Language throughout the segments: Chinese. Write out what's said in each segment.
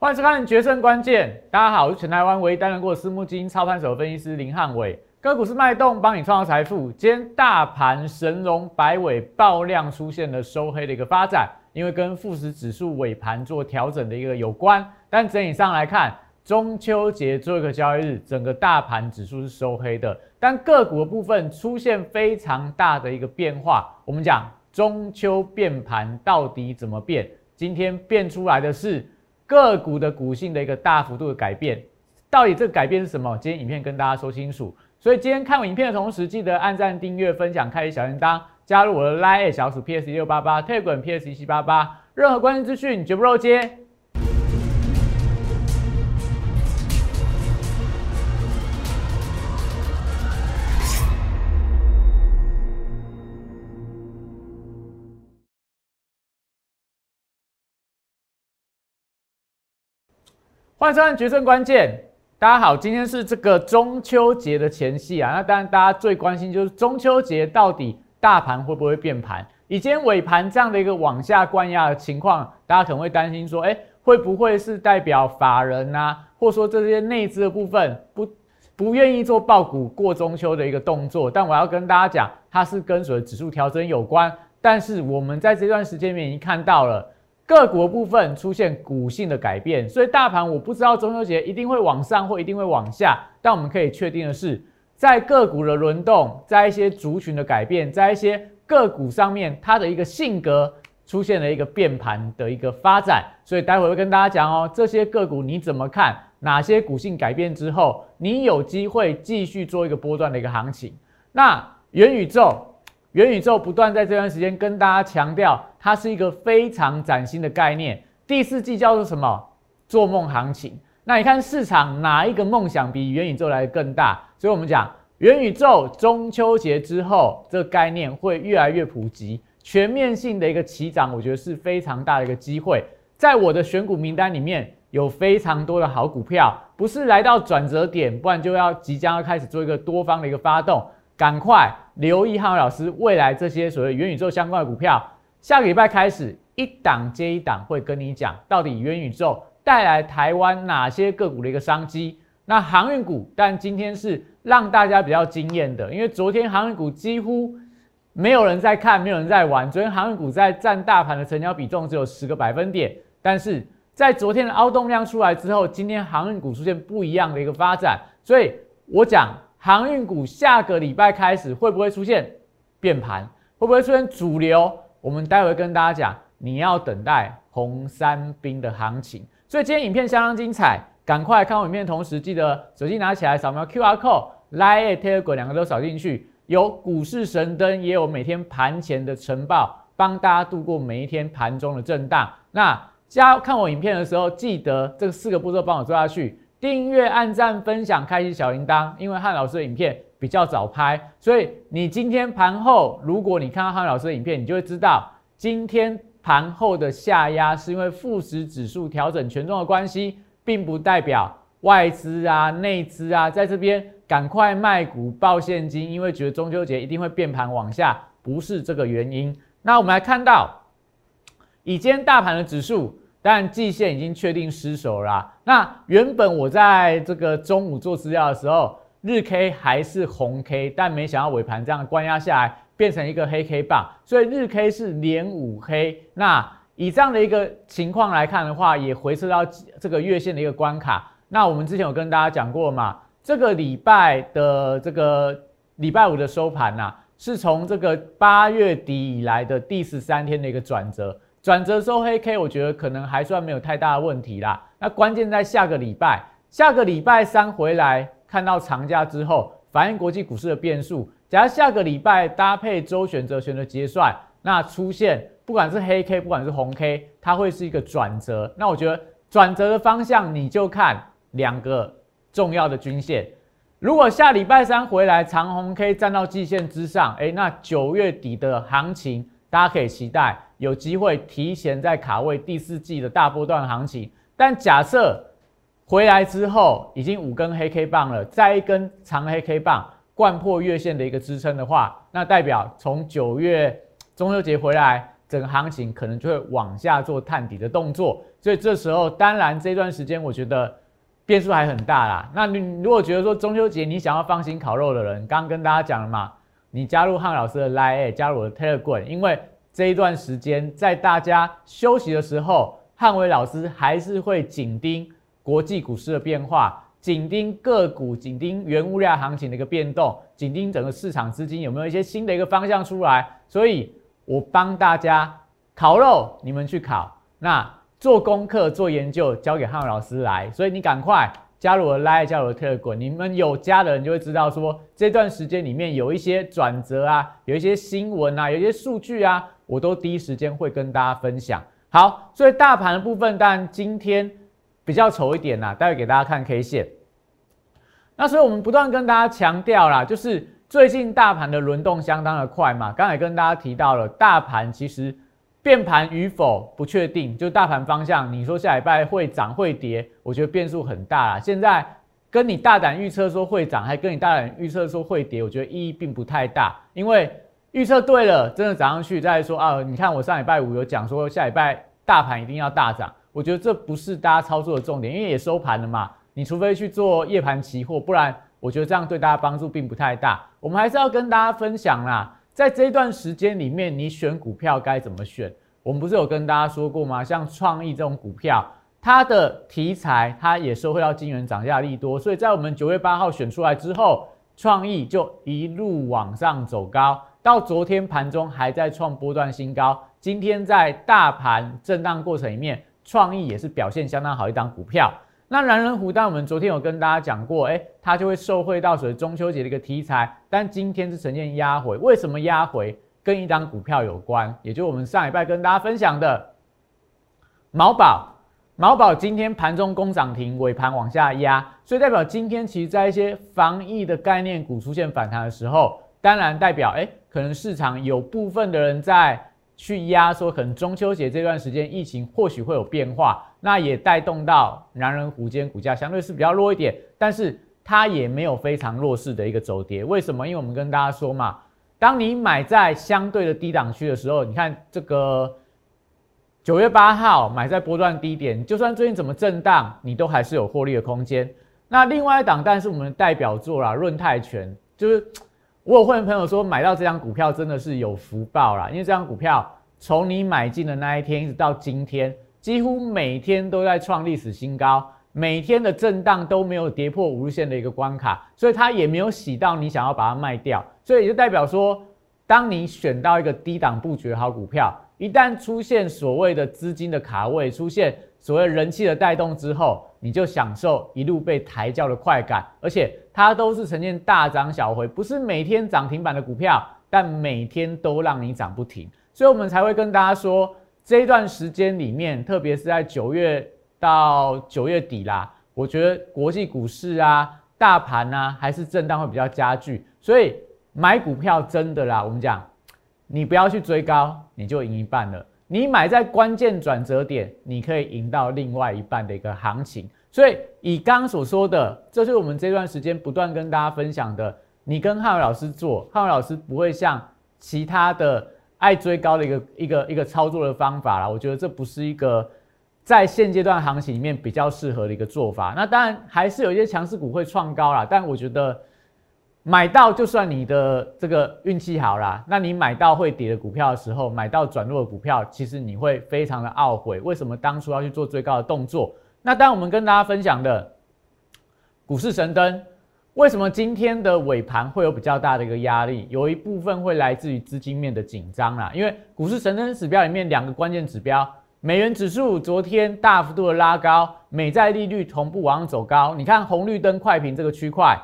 欢迎收看《决胜关键》，大家好，我是全台湾唯一担任过私募基金操盘手的分析师林汉伟，个股是脉动，帮你创造财富。今天大盘神龙摆尾爆量出现了收黑的一个发展，因为跟富时指数尾盘做调整的一个有关。但整体上来看，中秋节最后一个交易日，整个大盘指数是收黑的，但个股的部分出现非常大的一个变化。我们讲中秋变盘到底怎么变？今天变出来的是。个股的股性的一个大幅度的改变，到底这个改变是什么？今天影片跟大家说清楚。所以今天看我影片的同时，记得按赞、订阅、分享、开启小铃铛，加入我的 Line 小鼠 PS 六八八退滚 PS 七八八，任何关键资讯绝不漏接。欢迎收看《决胜关键》，大家好，今天是这个中秋节的前夕啊。那当然，大家最关心就是中秋节到底大盘会不会变盘？以今天尾盘这样的一个往下灌压的情况，大家可能会担心说，哎，会不会是代表法人啊，或者说这些内资的部分不不愿意做爆股过中秋的一个动作？但我要跟大家讲，它是跟随指数调整有关。但是我们在这段时间里面已经看到了。个股的部分出现股性的改变，所以大盘我不知道中秋节一定会往上或一定会往下，但我们可以确定的是，在个股的轮动，在一些族群的改变，在一些个股上面，它的一个性格出现了一个变盘的一个发展，所以待会会跟大家讲哦，这些个股你怎么看？哪些股性改变之后，你有机会继续做一个波段的一个行情？那元宇宙。元宇宙不断在这段时间跟大家强调，它是一个非常崭新的概念。第四季叫做什么？做梦行情。那你看市场哪一个梦想比元宇宙来的更大？所以我们讲元宇宙中秋节之后，这个概念会越来越普及，全面性的一个起涨，我觉得是非常大的一个机会。在我的选股名单里面有非常多的好股票，不是来到转折点，不然就要即将要开始做一个多方的一个发动。赶快留意汉伟老师未来这些所谓元宇宙相关的股票，下个礼拜开始一档接一档会跟你讲，到底元宇宙带来台湾哪些个股的一个商机。那航运股，但今天是让大家比较惊艳的，因为昨天航运股几乎没有人在看，没有人在玩。昨天航运股在占大盘的成交比重只有十个百分点，但是在昨天的凹动量出来之后，今天航运股出现不一样的一个发展。所以我讲。航运股下个礼拜开始会不会出现变盘？会不会出现主流？我们待会跟大家讲，你要等待红三兵的行情。所以今天影片相当精彩，赶快看我影片的同时，记得手机拿起来扫描 QR code，Line、Telegram 两个都扫进去，有股市神灯，也有每天盘前的晨报，帮大家度过每一天盘中的震荡。那加看我影片的时候，记得这四个步骤帮我做下去。订阅、按赞、分享、开启小铃铛，因为汉老师的影片比较早拍，所以你今天盘后，如果你看到汉老师的影片，你就会知道今天盘后的下压是因为富时指数调整权重的关系，并不代表外资啊、内资啊在这边赶快卖股报现金，因为觉得中秋节一定会变盘往下，不是这个原因。那我们来看到，以今天大盘的指数。但季线已经确定失守了。那原本我在这个中午做资料的时候，日 K 还是红 K，但没想到尾盘这样关押下来，变成一个黑 K 棒，所以日 K 是连五黑。那以这样的一个情况来看的话，也回撤到这个月线的一个关卡。那我们之前有跟大家讲过嘛，这个礼拜的这个礼拜五的收盘呐，是从这个八月底以来的第十三天的一个转折。转折收黑 K，我觉得可能还算没有太大的问题啦。那关键在下个礼拜，下个礼拜三回来看到长假之后，反映国际股市的变数。假如下个礼拜搭配周选择权的结算，那出现不管是黑 K，不管是红 K，它会是一个转折。那我觉得转折的方向你就看两个重要的均线。如果下礼拜三回来长红 K 站到季线之上，诶，那九月底的行情大家可以期待。有机会提前在卡位第四季的大波段行情，但假设回来之后已经五根黑 K 棒了，再一根长黑 K 棒贯破月线的一个支撑的话，那代表从九月中秋节回来整个行情可能就会往下做探底的动作。所以这时候，当然这段时间我觉得变数还很大啦。那你如果觉得说中秋节你想要放心烤肉的人，刚跟大家讲了嘛，你加入汉老师的 Line，加入我的 Telegram，因为这一段时间在大家休息的时候，汉伟老师还是会紧盯国际股市的变化。紧盯个股，紧盯原物料行情的一个变动，紧盯整个市场资金有没有一些新的一个方向出来。所以我帮大家烤肉，你们去烤。那做功课、做研究，交给汉老师来。所以你赶快加入我的 Line，加入我的 Telegram。你们有加的人就会知道，说这段时间里面有一些转折啊，有一些新闻啊，有一些数据啊，我都第一时间会跟大家分享。好，所以大盘的部分，但今天。比较丑一点呐，待会给大家看 K 线。那所以我们不断跟大家强调啦，就是最近大盘的轮动相当的快嘛。刚才跟大家提到了，大盘其实变盘与否不确定，就大盘方向，你说下礼拜会涨会跌，我觉得变数很大啦。现在跟你大胆预测说会涨，还跟你大胆预测说会跌，我觉得意义并不太大，因为预测对了，真的涨上去再说啊。你看我上礼拜五有讲说下礼拜大盘一定要大涨。我觉得这不是大家操作的重点，因为也收盘了嘛。你除非去做夜盘期货，不然我觉得这样对大家帮助并不太大。我们还是要跟大家分享啦，在这段时间里面，你选股票该怎么选？我们不是有跟大家说过吗？像创意这种股票，它的题材它也收回到金元涨价利多，所以在我们九月八号选出来之后，创意就一路往上走高，到昨天盘中还在创波段新高。今天在大盘震荡过程里面。创意也是表现相当好一档股票。那蓝人湖，当我们昨天有跟大家讲过，哎，它就会受惠到所谓中秋节的一个题材，但今天是呈现压回。为什么压回？跟一档股票有关，也就是我们上礼拜跟大家分享的毛宝。毛宝今天盘中攻涨停，尾盘往下压，所以代表今天其实在一些防疫的概念股出现反弹的时候，当然代表哎，可能市场有部分的人在。去压说，可能中秋节这段时间疫情或许会有变化，那也带动到南人湖间股价相对是比较弱一点，但是它也没有非常弱势的一个走跌。为什么？因为我们跟大家说嘛，当你买在相对的低档区的时候，你看这个九月八号买在波段低点，就算最近怎么震荡，你都还是有获利的空间。那另外一档，但是我们的代表作啦，润泰全就是。我有会员朋友说，买到这张股票真的是有福报啦，因为这张股票从你买进的那一天一直到今天，几乎每天都在创历史新高，每天的震荡都没有跌破五日线的一个关卡，所以它也没有洗到你想要把它卖掉，所以也就代表说，当你选到一个低档布局的好股票，一旦出现所谓的资金的卡位，出现所谓人气的带动之后，你就享受一路被抬轿的快感，而且它都是呈现大涨小回，不是每天涨停板的股票，但每天都让你涨不停，所以我们才会跟大家说，这一段时间里面，特别是在九月到九月底啦，我觉得国际股市啊、大盘啊，还是震荡会比较加剧，所以买股票真的啦，我们讲，你不要去追高，你就赢一半了。你买在关键转折点，你可以赢到另外一半的一个行情。所以以刚刚所说的，这是我们这段时间不断跟大家分享的。你跟汉伟老师做，汉伟老师不会像其他的爱追高的一个一个一个操作的方法啦。我觉得这不是一个在现阶段行情里面比较适合的一个做法。那当然还是有一些强势股会创高啦，但我觉得。买到就算你的这个运气好啦，那你买到会跌的股票的时候，买到转弱的股票，其实你会非常的懊悔，为什么当初要去做最高的动作？那当我们跟大家分享的股市神灯，为什么今天的尾盘会有比较大的一个压力？有一部分会来自于资金面的紧张啦，因为股市神灯指标里面两个关键指标，美元指数昨天大幅度的拉高，美债利率同步往上走高，你看红绿灯快评这个区块。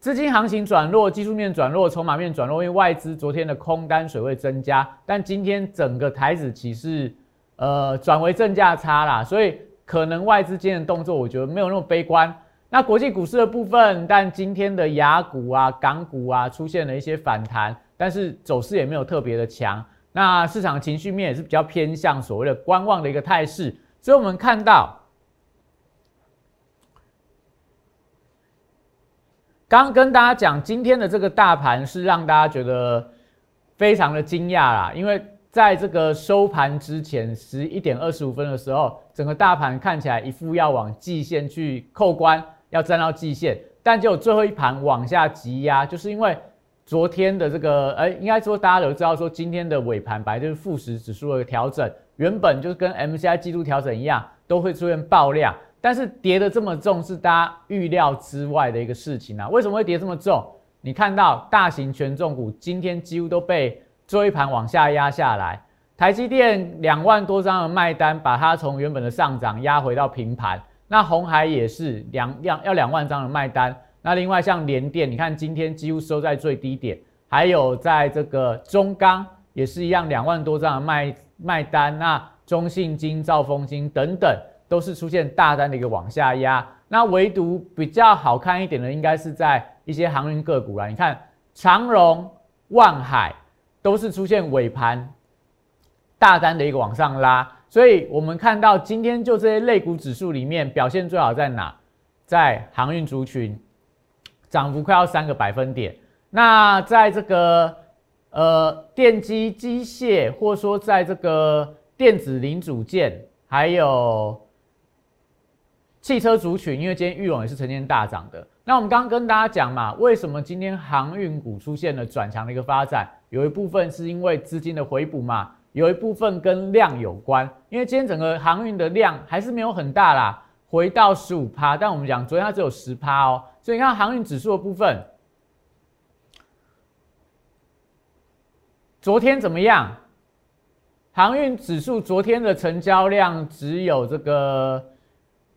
资金行情转弱，技术面转弱，筹码面转弱，因为外资昨天的空单水位增加，但今天整个台子其实呃转为正价差啦，所以可能外资今天的动作，我觉得没有那么悲观。那国际股市的部分，但今天的雅股啊、港股啊出现了一些反弹，但是走势也没有特别的强。那市场情绪面也是比较偏向所谓的观望的一个态势，所以我们看到。刚跟大家讲，今天的这个大盘是让大家觉得非常的惊讶啦，因为在这个收盘之前十一点二十五分的时候，整个大盘看起来一副要往季线去扣关，要站到季线，但就最后一盘往下急压，就是因为昨天的这个，哎，应该说大家都知道，说今天的尾盘本来就是富时指数的调整，原本就是跟 MCI 季度调整一样，都会出现爆量，但是跌的这么重，是大家预料之外的一个事情啊。为什么会跌这么重？你看到大型权重股今天几乎都被。追盘往下压下来，台积电两万多张的卖单，把它从原本的上涨压回到平盘。那红海也是两两要两万张的卖单。那另外像联电，你看今天几乎收在最低点，还有在这个中钢也是一样两万多张的卖卖单。那中信金、兆丰金等等都是出现大单的一个往下压。那唯独比较好看一点的，应该是在一些航运个股啦。你看长荣、万海。都是出现尾盘大单的一个往上拉，所以我们看到今天就这些类股指数里面表现最好在哪？在航运族群，涨幅快要三个百分点。那在这个呃电机机械，或者说在这个电子零组件，还有汽车族群，因为今天玉龙也是呈现大涨的。那我们刚刚跟大家讲嘛，为什么今天航运股出现了转强的一个发展？有一部分是因为资金的回补嘛，有一部分跟量有关。因为今天整个航运的量还是没有很大啦，回到十五趴，但我们讲昨天它只有十趴哦，所以你看航运指数的部分，昨天怎么样？航运指数昨天的成交量只有这个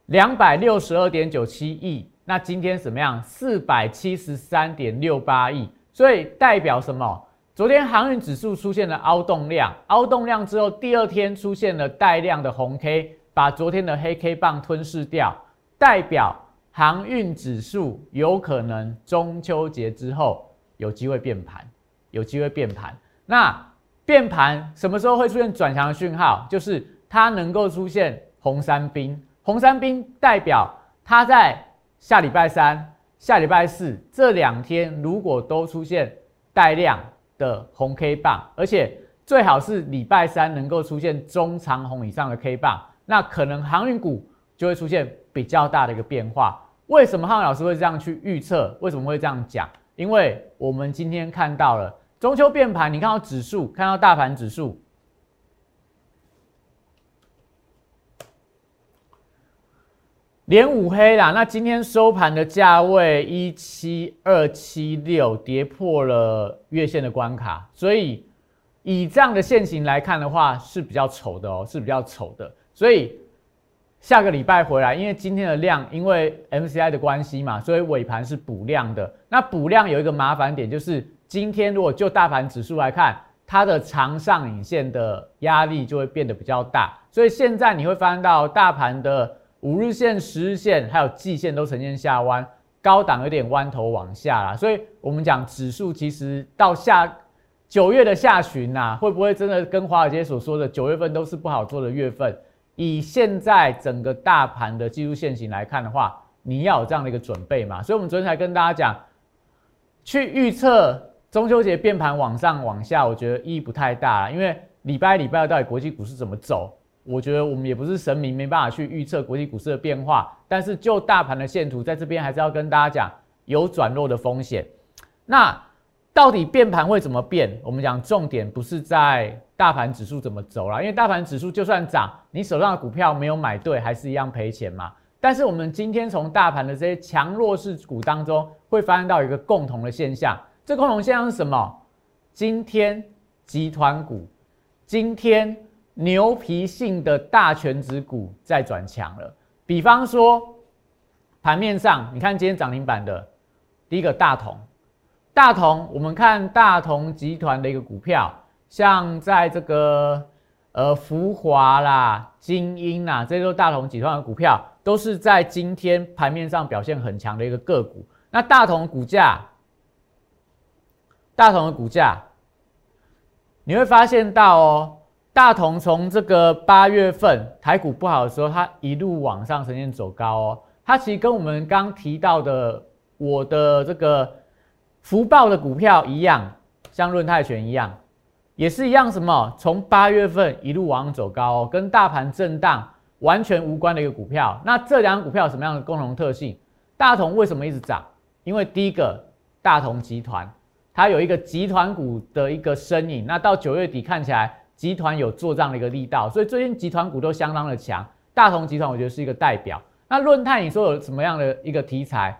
两百六十二点九七亿。那今天怎么样？四百七十三点六八亿，所以代表什么？昨天航运指数出现了凹动量，凹动量之后，第二天出现了带量的红 K，把昨天的黑 K 棒吞噬掉，代表航运指数有可能中秋节之后有机会变盘，有机会变盘。那变盘什么时候会出现转强的讯号？就是它能够出现红三兵，红三兵代表它在。下礼拜三、下礼拜四这两天，如果都出现带量的红 K 棒，而且最好是礼拜三能够出现中长红以上的 K 棒，那可能航运股就会出现比较大的一个变化。为什么汉老师会这样去预测？为什么会这样讲？因为我们今天看到了中秋变盘，你看到指数，看到大盘指数。连五黑啦，那今天收盘的价位一七二七六，跌破了月线的关卡，所以以这样的线型来看的话是比较丑的哦，是比较丑的。所以下个礼拜回来，因为今天的量因为 MCI 的关系嘛，所以尾盘是补量的。那补量有一个麻烦点，就是今天如果就大盘指数来看，它的长上影线的压力就会变得比较大，所以现在你会发现到大盘的。五日线、十日线还有季线都呈现下弯，高档有点弯头往下啦，所以我们讲指数其实到下九月的下旬呐，会不会真的跟华尔街所说的九月份都是不好做的月份？以现在整个大盘的技术线型来看的话，你要有这样的一个准备嘛？所以我们昨天才跟大家讲，去预测中秋节变盘往上往下，我觉得意义不太大，因为礼拜礼拜到底国际股市怎么走？我觉得我们也不是神明，没办法去预测国际股市的变化。但是就大盘的线图，在这边还是要跟大家讲，有转弱的风险。那到底变盘会怎么变？我们讲重点不是在大盘指数怎么走了，因为大盘指数就算涨，你手上的股票没有买对，还是一样赔钱嘛。但是我们今天从大盘的这些强弱势股当中，会发现到一个共同的现象，这共同现象是什么？今天集团股，今天。牛皮性的大全指股在转强了，比方说盘面上，你看今天涨停板的第一个大同，大同，我们看大同集团的一个股票，像在这个呃福华啦、精英啦，这些都大同集团的股票，都是在今天盘面上表现很强的一个个股。那大同股价，大同的股价，你会发现到哦。大同从这个八月份台股不好的时候，它一路往上呈现走高哦。它其实跟我们刚提到的我的这个福报的股票一样，像润泰拳一样，也是一样，什么从八月份一路往上走高哦，跟大盘震荡完全无关的一个股票。那这两股票有什么样的共同特性？大同为什么一直涨？因为第一个大同集团，它有一个集团股的一个身影。那到九月底看起来，集团有做这样的一个力道，所以最近集团股都相当的强。大同集团我觉得是一个代表。那论泰你说有什么样的一个题材？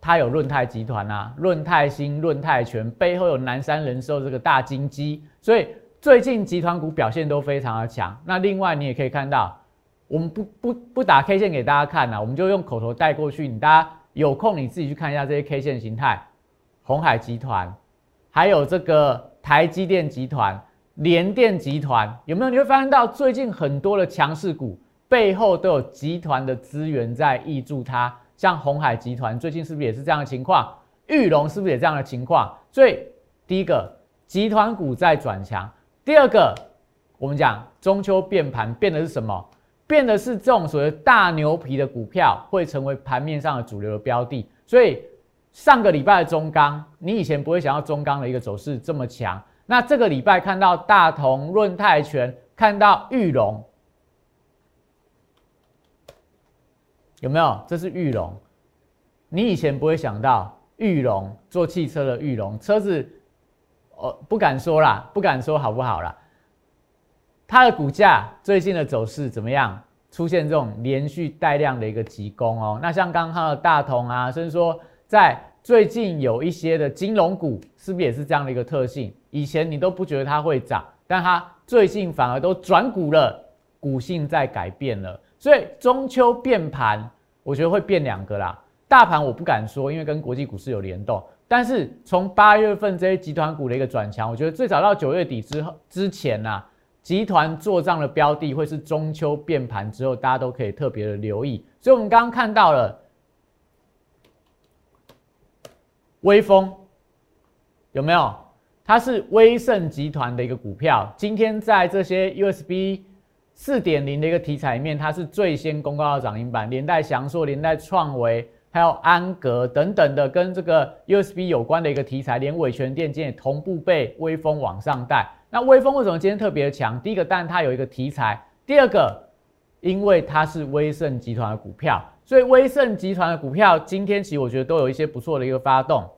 它有论泰集团啊，论泰新、论泰全背后有南山人寿这个大金鸡，所以最近集团股表现都非常的强。那另外你也可以看到，我们不不不打 K 线给大家看啊，我们就用口头带过去。你大家有空你自己去看一下这些 K 线形态，红海集团，还有这个台积电集团、联电集团，有没有？你会发现到最近很多的强势股背后都有集团的资源在挹注它。像红海集团最近是不是也是这样的情况？玉龙是不是也这样的情况？所以第一个集团股在转强，第二个我们讲中秋变盘变的是什么？变的是这种所谓大牛皮的股票会成为盘面上的主流的标的。所以上个礼拜的中钢，你以前不会想到中钢的一个走势这么强。那这个礼拜看到大同、润泰全，看到玉龙。有没有？这是玉龙，你以前不会想到玉龙做汽车的玉龙车子，哦，不敢说啦，不敢说好不好啦。它的股价最近的走势怎么样？出现这种连续带量的一个急攻哦。那像刚刚的大同啊，甚至说在最近有一些的金融股，是不是也是这样的一个特性？以前你都不觉得它会涨，但它最近反而都转股了，股性在改变了。所以中秋变盘。我觉得会变两个啦，大盘我不敢说，因为跟国际股市有联动。但是从八月份这些集团股的一个转强，我觉得最早到九月底之后之前呐，集团做账的标的会是中秋变盘之后，大家都可以特别的留意。所以我们刚刚看到了威风有没有？它是威盛集团的一个股票，今天在这些 USB。四点零的一个题材里面，它是最先公告的涨停板，连带翔硕、连带创维，还有安格等等的跟这个 USB 有关的一个题材，连伟权电今也同步被微风往上带。那微风为什么今天特别强？第一个，但它有一个题材；第二个，因为它是威盛集团的股票，所以威盛集团的股票今天其实我觉得都有一些不错的一个发动。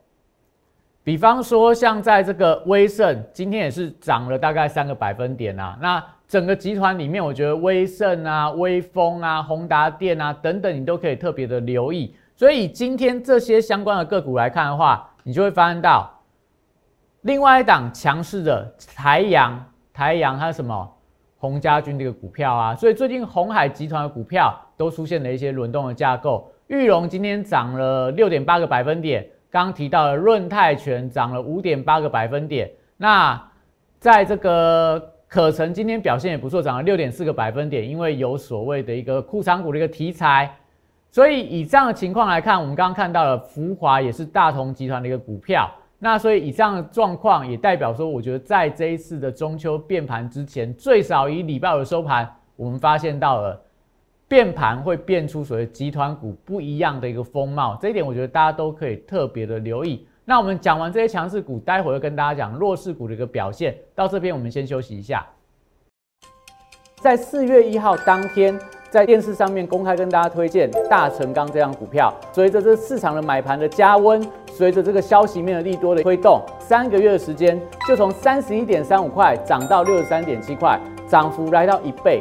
比方说，像在这个威盛，今天也是涨了大概三个百分点啊。那整个集团里面，我觉得威盛啊、威风啊、宏达电啊等等，你都可以特别的留意。所以今天这些相关的个股来看的话，你就会发现到另外一档强势的台阳，台阳它什么洪家军这个股票啊。所以最近红海集团的股票都出现了一些轮动的架构。玉龙今天涨了六点八个百分点，刚提到的润泰全涨了五点八个百分点。那在这个可成今天表现也不错，涨了六点四个百分点，因为有所谓的一个库藏股的一个题材，所以以这样的情况来看，我们刚刚看到了福华也是大同集团的一个股票，那所以以这样的状况也代表说，我觉得在这一次的中秋变盘之前，最少以礼拜五的收盘，我们发现到了变盘会变出所谓集团股不一样的一个风貌，这一点我觉得大家都可以特别的留意。那我们讲完这些强势股，待会儿跟大家讲弱势股的一个表现。到这边我们先休息一下。在四月一号当天，在电视上面公开跟大家推荐大成钢这样股票。随着这市场的买盘的加温，随着这个消息面的利多的推动，三个月的时间就从三十一点三五块涨到六十三点七块，涨幅来到一倍。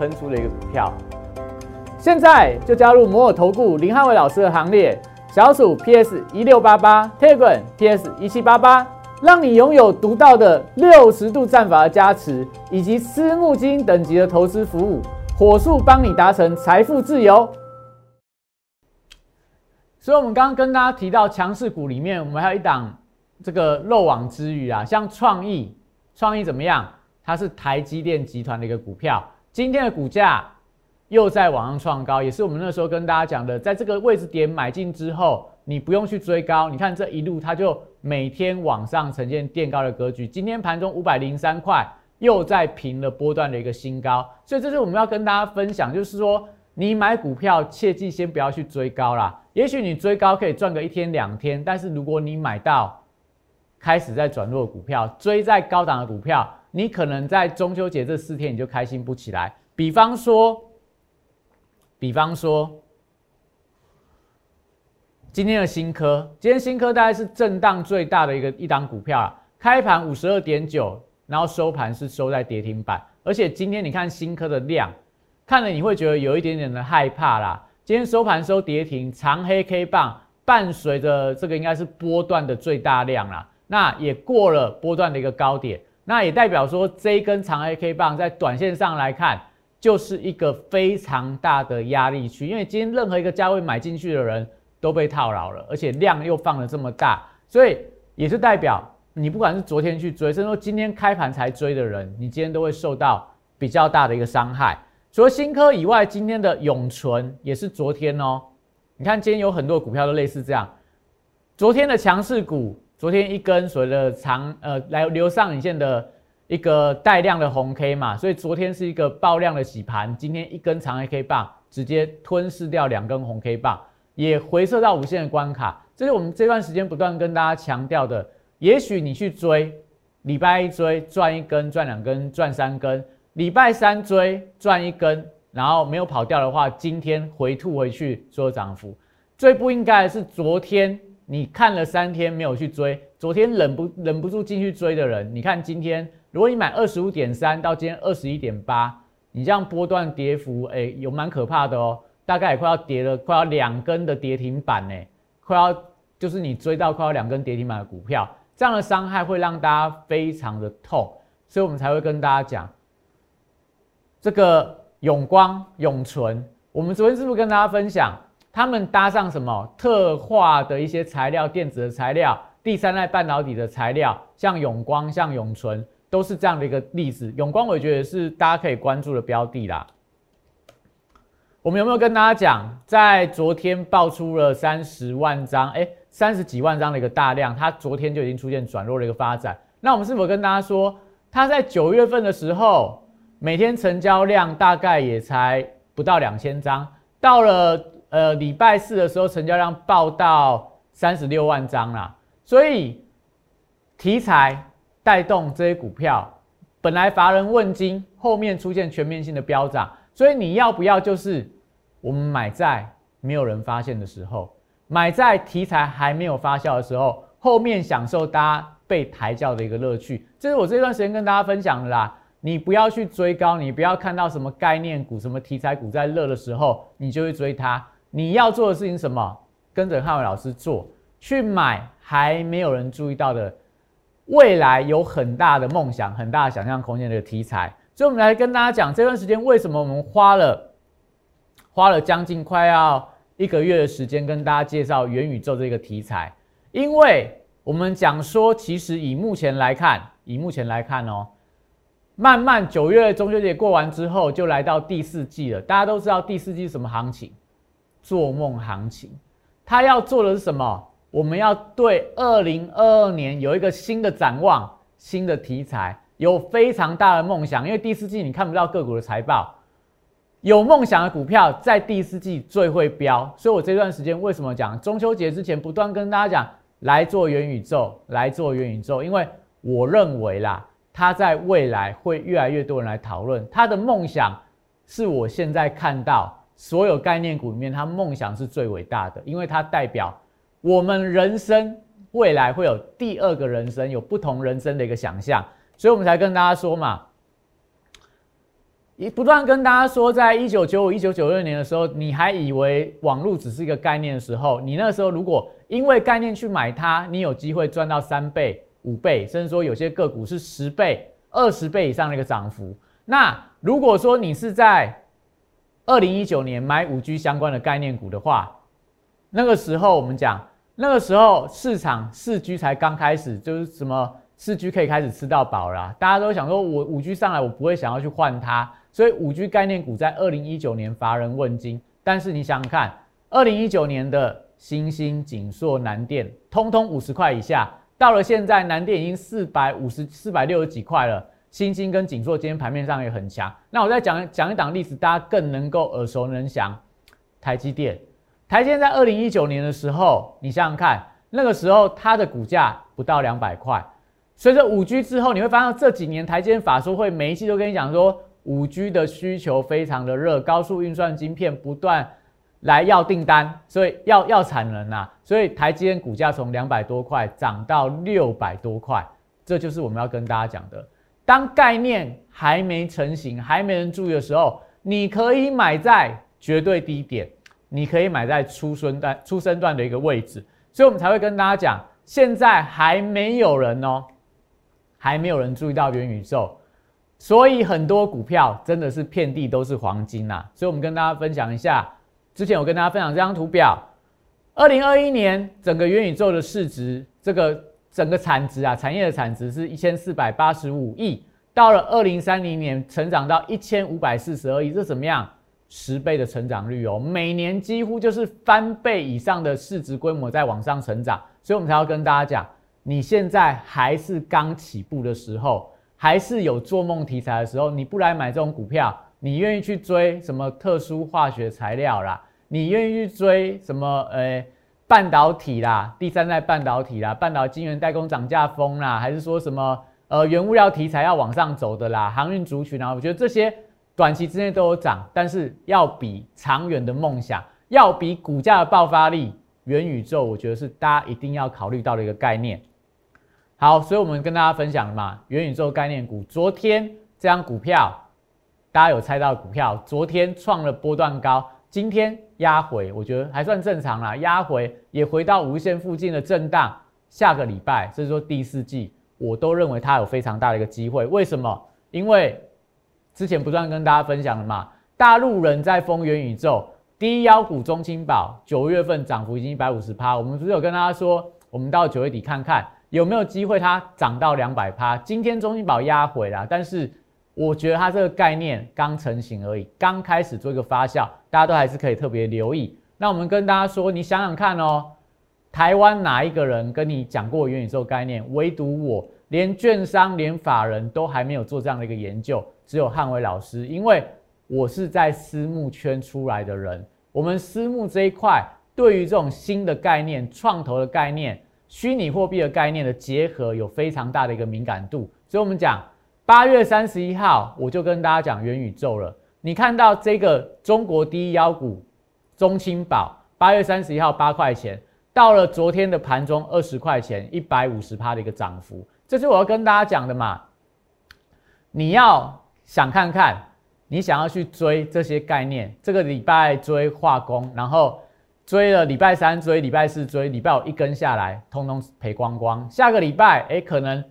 喷出的一个股票。现在就加入摩尔投顾林汉伟老师的行列，小鼠 PS 一六八八 t e g r a n PS 一七八八，让你拥有独到的六十度战法的加持，以及私募基金等级的投资服务，火速帮你达成财富自由。所以，我们刚刚跟大家提到强势股里面，我们还有一档这个漏网之鱼啊，像创意，创意怎么样？它是台积电集团的一个股票，今天的股价。又在往上创高，也是我们那时候跟大家讲的，在这个位置点买进之后，你不用去追高。你看这一路，它就每天往上呈现垫高的格局。今天盘中五百零三块，又在平了波段的一个新高。所以这是我们要跟大家分享，就是说你买股票切记先不要去追高啦。也许你追高可以赚个一天两天，但是如果你买到开始在转弱股票，追在高档的股票，你可能在中秋节这四天你就开心不起来。比方说。比方说，今天的新科，今天新科大概是震荡最大的一个一档股票了，开盘五十二点九，然后收盘是收在跌停板，而且今天你看新科的量，看了你会觉得有一点点的害怕啦。今天收盘收跌停，长黑 K 棒伴随着这个应该是波段的最大量啦，那也过了波段的一个高点，那也代表说这一根长黑 K 棒在短线上来看。就是一个非常大的压力区，因为今天任何一个价位买进去的人都被套牢了，而且量又放了这么大，所以也是代表你不管是昨天去追，甚至说今天开盘才追的人，你今天都会受到比较大的一个伤害。除了新科以外，今天的永存也是昨天哦。你看今天有很多股票都类似这样，昨天的强势股，昨天一根所谓的长呃来留上影线的。一个带量的红 K 嘛，所以昨天是一个爆量的洗盘，今天一根长 K 棒直接吞噬掉两根红 K 棒，也回撤到无限的关卡。这是我们这段时间不断跟大家强调的。也许你去追，礼拜一追赚一根、赚两根、赚三根；礼拜三追赚一根，然后没有跑掉的话，今天回吐回去做涨幅。最不应该的是昨天你看了三天没有去追，昨天忍不忍不住进去追的人，你看今天。如果你买二十五点三到今天二十一点八，你这样波段跌幅，哎，有蛮可怕的哦，大概也快要跌了，快要两根的跌停板呢，快要就是你追到快要两根跌停板的股票，这样的伤害会让大家非常的痛，所以我们才会跟大家讲，这个永光、永存，我们昨天是不是跟大家分享，他们搭上什么特化的一些材料，电子的材料，第三代半导体的材料，像永光、像永存。都是这样的一个例子，永光我觉得是大家可以关注的标的啦。我们有没有跟大家讲，在昨天爆出了三十万张，哎，三十几万张的一个大量，它昨天就已经出现转弱的一个发展。那我们是否跟大家说，它在九月份的时候，每天成交量大概也才不到两千张，到了呃礼拜四的时候，成交量爆到三十六万张啦。所以题材。带动这些股票，本来乏人问津，后面出现全面性的飙涨，所以你要不要就是我们买在没有人发现的时候，买在题材还没有发酵的时候，后面享受大家被抬轿的一个乐趣。这是我这段时间跟大家分享的啦。你不要去追高，你不要看到什么概念股、什么题材股在热的时候，你就去追它。你要做的事情什么？跟着汉伟老师做，去买还没有人注意到的。未来有很大的梦想，很大的想象空间的题材，所以我们来跟大家讲这段时间为什么我们花了花了将近快要一个月的时间跟大家介绍元宇宙这个题材，因为我们讲说，其实以目前来看，以目前来看哦，慢慢九月中秋节过完之后，就来到第四季了。大家都知道第四季是什么行情？做梦行情，他要做的是什么？我们要对二零二二年有一个新的展望，新的题材，有非常大的梦想。因为第四季你看不到个股的财报，有梦想的股票在第四季最会飙。所以我这段时间为什么讲中秋节之前不断跟大家讲来做元宇宙，来做元宇宙？因为我认为啦，它在未来会越来越多人来讨论。他的梦想是我现在看到所有概念股里面，它梦想是最伟大的，因为它代表。我们人生未来会有第二个人生，有不同人生的一个想象，所以我们才跟大家说嘛，一不断跟大家说，在一九九五、一九九六年的时候，你还以为网络只是一个概念的时候，你那时候如果因为概念去买它，你有机会赚到三倍、五倍，甚至说有些个股是十倍、二十倍以上的一个涨幅。那如果说你是在二零一九年买五 G 相关的概念股的话，那个时候我们讲，那个时候市场四 G 才刚开始，就是什么四 G 可以开始吃到饱了，大家都想说，我五 G 上来，我不会想要去换它。所以五 G 概念股在二零一九年乏人问津，但是你想想看，二零一九年的新兴、锦硕、南电，通通五十块以下，到了现在，南电已经四百五十四百六十几块了。新兴跟锦硕今天盘面上也很强。那我再讲讲一档例子，大家更能够耳熟能详。台积电，台积电在二零一九年的时候，你想想看，那个时候它的股价不到两百块。随着五 G 之后，你会发现这几年台积电法说会每一期都跟你讲说。五 G 的需求非常的热，高速运算晶片不断来要订单，所以要要产能啊，所以台积电股价从两百多块涨到六百多块，这就是我们要跟大家讲的。当概念还没成型、还没人注意的时候，你可以买在绝对低点，你可以买在出生段、出生段的一个位置，所以我们才会跟大家讲，现在还没有人哦，还没有人注意到元宇宙。所以很多股票真的是遍地都是黄金呐，所以我们跟大家分享一下，之前我跟大家分享这张图表，二零二一年整个元宇宙的市值，这个整个产值啊，产业的产值是一千四百八十五亿，到了二零三零年成长到一千五百四十二亿，这怎么样？十倍的成长率哦，每年几乎就是翻倍以上的市值规模在往上成长，所以我们才要跟大家讲，你现在还是刚起步的时候。还是有做梦题材的时候，你不来买这种股票，你愿意去追什么特殊化学材料啦？你愿意去追什么呃半导体啦？第三代半导体啦？半导晶圆代工涨价风啦？还是说什么呃原物料题材要往上走的啦？航运族群啊？我觉得这些短期之内都有涨，但是要比长远的梦想，要比股价的爆发力，元宇宙，我觉得是大家一定要考虑到的一个概念。好，所以我们跟大家分享了嘛，元宇宙概念股。昨天这张股票，大家有猜到股票？昨天创了波段高，今天压回，我觉得还算正常啦。压回也回到无限附近的震荡。下个礼拜，甚至说第四季，我都认为它有非常大的一个机会。为什么？因为之前不断跟大家分享了嘛，大陆人在封元宇宙，低腰股中青宝九月份涨幅已经一百五十趴。我们不是有跟大家说，我们到九月底看看。有没有机会它涨到两百趴？今天中青宝压回了，但是我觉得它这个概念刚成型而已，刚开始做一个发酵，大家都还是可以特别留意。那我们跟大家说，你想想看哦，台湾哪一个人跟你讲过元宇宙概念？唯独我，连券商、连法人都还没有做这样的一个研究，只有汉伟老师，因为我是在私募圈出来的人，我们私募这一块对于这种新的概念、创投的概念。虚拟货币的概念的结合有非常大的一个敏感度，所以我们讲八月三十一号，我就跟大家讲元宇宙了。你看到这个中国第一妖股中青宝，八月三十一号八块钱，到了昨天的盘中二十块钱，一百五十趴的一个涨幅，这是我要跟大家讲的嘛。你要想看看，你想要去追这些概念，这个礼拜追化工，然后。追了礼拜三追，礼拜四追，礼拜五一根下来，通通赔光光。下个礼拜，哎，可能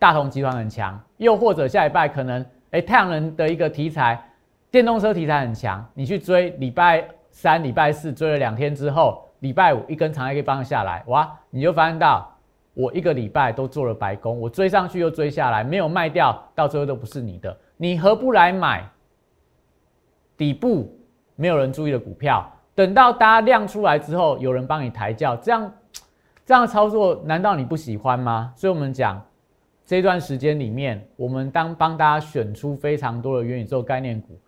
大同集团很强，又或者下礼拜可能，哎，太阳能的一个题材，电动车题材很强，你去追，礼拜三、礼拜四追了两天之后，礼拜五一根长黑棒下来，哇，你就发现到我一个礼拜都做了白工，我追上去又追下来，没有卖掉，到最后都不是你的，你何不来买底部没有人注意的股票？等到大家亮出来之后，有人帮你抬轿，这样这样操作，难道你不喜欢吗？所以，我们讲这段时间里面，我们当帮大家选出非常多的元宇宙概念股，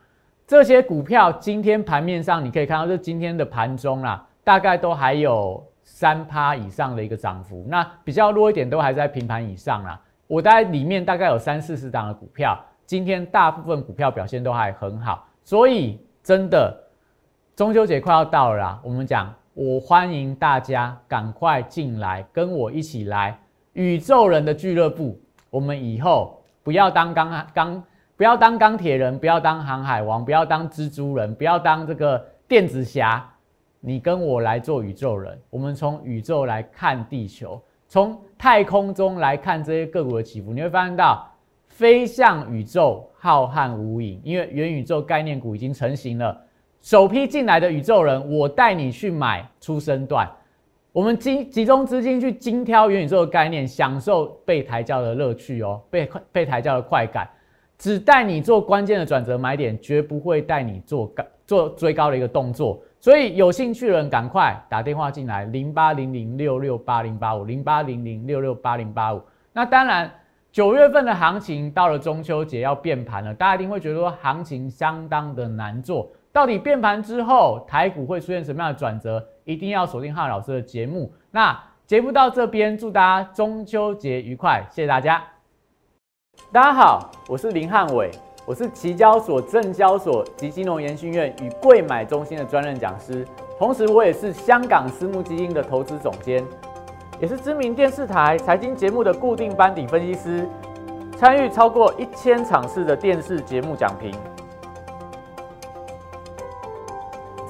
这些股票今天盘面上你可以看到，这今天的盘中啦，大概都还有三趴以上的一个涨幅，那比较弱一点都还在平盘以上啦。我在里面大概有三四十档的股票，今天大部分股票表现都还很好，所以真的。中秋节快要到了啦，我们讲，我欢迎大家赶快进来，跟我一起来宇宙人的俱乐部。我们以后不要当钢钢，不不要当钢铁人，不要当航海王，不要当蜘蛛人，不要当这个电子侠。你跟我来做宇宙人，我们从宇宙来看地球，从太空中来看这些个股的起伏，你会发现到飞向宇宙浩瀚无垠，因为元宇宙概念股已经成型了。首批进来的宇宙人，我带你去买出生段，我们集集中资金去精挑元宇宙的概念，享受被抬轿的乐趣哦，被被抬轿的快感，只带你做关键的转折买点，绝不会带你做高做追高的一个动作。所以有兴趣的人赶快打电话进来，零八零零六六八零八五，零八零零六六八零八五。那当然，九月份的行情到了中秋节要变盘了，大家一定会觉得说行情相当的难做。到底变盘之后，台股会出现什么样的转折？一定要锁定汉老师的节目。那节目到这边，祝大家中秋节愉快，谢谢大家。大家好，我是林汉伟。我是期交所、证交所及金融研训院与贵买中心的专任讲师，同时我也是香港私募基金的投资总监，也是知名电视台财经节目的固定班底分析师，参与超过一千场次的电视节目讲评。